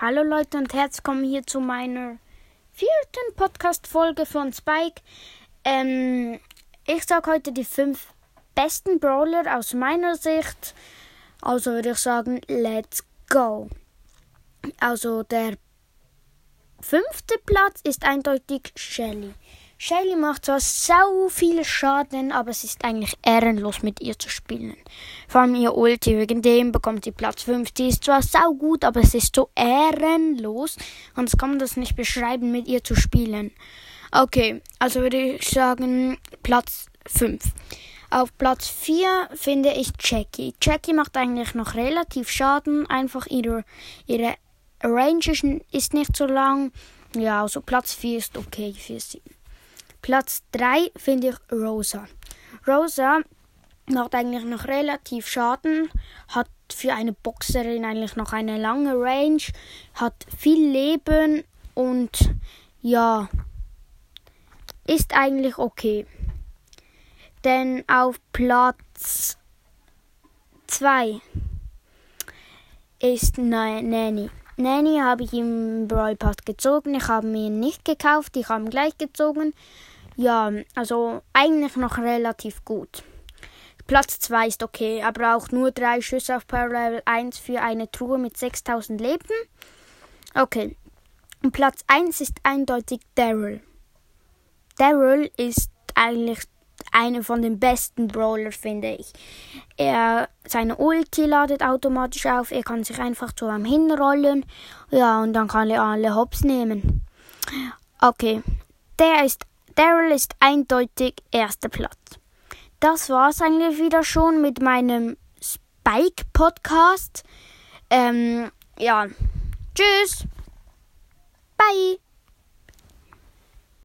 Hallo Leute und herzlich willkommen hier zu meiner vierten Podcast-Folge von Spike. Ähm, ich sage heute die fünf besten Brawler aus meiner Sicht. Also würde ich sagen, let's go. Also der fünfte Platz ist eindeutig Shelly. Shelly macht zwar so viel Schaden, aber es ist eigentlich ehrenlos mit ihr zu spielen. Vor allem ihr Ulti, wegen dem bekommt sie Platz 5. Die ist zwar sau gut, aber es ist so ehrenlos. Sonst kann man das nicht beschreiben, mit ihr zu spielen. Okay, also würde ich sagen Platz 5. Auf Platz 4 finde ich Jackie. Jackie macht eigentlich noch relativ Schaden, einfach ihre, ihre Range ist nicht so lang. Ja, also Platz 4 ist okay für sie. Platz 3 finde ich Rosa. Rosa macht eigentlich noch relativ Schaden, hat für eine Boxerin eigentlich noch eine lange Range, hat viel Leben und ja, ist eigentlich okay. Denn auf Platz 2 ist Nanny. Nanny habe ich im Brawl Pass gezogen. Ich habe mir nicht gekauft, ich habe ihn gleich gezogen. Ja, also eigentlich noch relativ gut. Platz 2 ist okay, er braucht nur drei Schüsse auf Power Level 1 für eine Truhe mit 6000 Leben. Okay. Und Platz 1 ist eindeutig Daryl. Daryl ist eigentlich einer von den besten Brawler, finde ich. Er, seine Ulti ladet automatisch auf, er kann sich einfach zu einem hinrollen, ja, und dann kann er alle Hops nehmen. Okay, der ist, Daryl ist eindeutig erster Platz. Das war's eigentlich wieder schon mit meinem Spike-Podcast. Ähm, ja, tschüss. Bye.